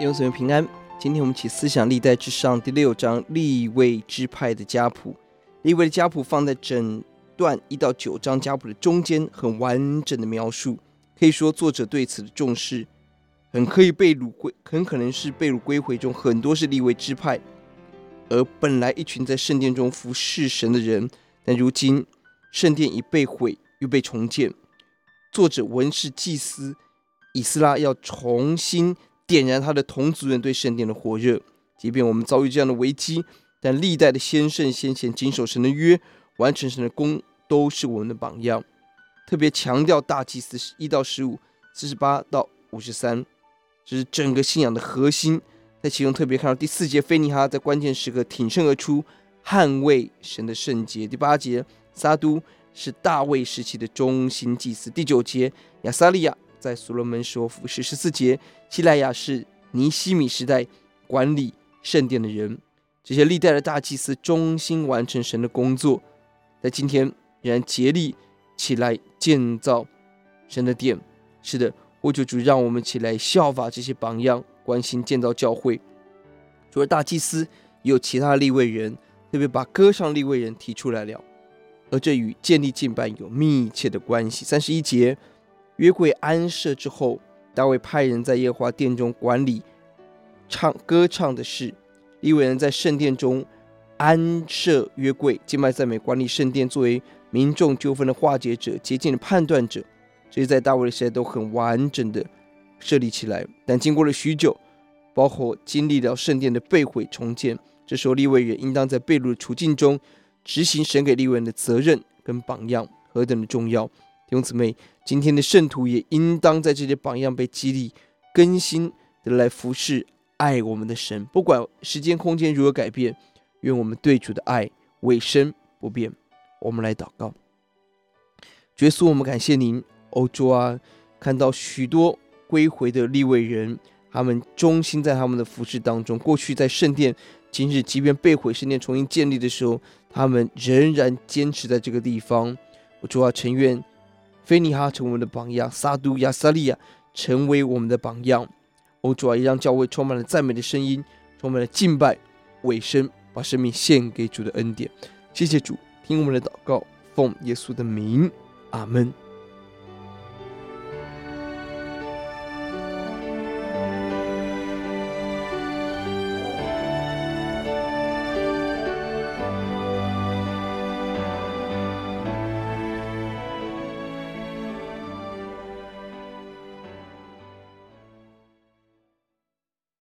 弟兄姊妹平安。今天我们起思想历代之上第六章立位支派的家谱。立位的家谱放在整段一到九章家谱的中间，很完整的描述。可以说作者对此的重视，很可以被掳归，很可能是被掳归回中很多是立位支派，而本来一群在圣殿中服侍神的人，但如今圣殿已被毁，又被重建。作者文士祭司以斯拉要重新。点燃他的同族人对圣殿的火热，即便我们遭遇这样的危机，但历代的先圣先贤谨守神的约，完成神的功，都是我们的榜样。特别强调大祭司一到十五、四十八到五十三，这是整个信仰的核心。在其中特别看到第四节，菲尼哈在关键时刻挺身而出，捍卫神的圣洁。第八节，撒都是大卫时期的中心祭司。第九节，亚撒利亚。在所罗门时服侍十四节，西莱亚是尼希米时代管理圣殿的人。这些历代的大祭司忠心完成神的工作，在今天仍然竭力起来建造神的殿。是的，我求主让我们起来效法这些榜样，关心建造教会。除了大祭司，也有其他立位人，特别把歌唱立位人提出来了，而这与建立敬拜有密切的关系。三十一节。约柜安设之后，大卫派人在耶和华殿中管理唱歌唱的事。利未人在圣殿中安设约柜，敬拜赞美，管理圣殿，作为民众纠纷的化解者、洁净的判断者。这些在大卫的时代都很完整的设立起来。但经过了许久，包括经历了圣殿的被毁重建，这时候利未人应当在被掳的处境中执行神给利未人的责任跟榜样，何等的重要！弟兄姊妹，今天的圣徒也应当在这些榜样被激励、更新的来服侍、爱我们的神。不管时间、空间如何改变，愿我们对主的爱委身不变。我们来祷告：耶稣，我们感谢您，欧洲啊，看到许多归回的立位人，他们忠心在他们的服侍当中。过去在圣殿，今日即便被毁，圣殿重新建立的时候，他们仍然坚持在这个地方。我主啊，诚愿。菲尼哈成为我们的榜样，撒都亚萨利亚成为我们的榜样。欧主啊，也让教会充满了赞美的声音，充满了敬拜、委身，把生命献给主的恩典。谢谢主，听我们的祷告，奉耶稣的名，阿门。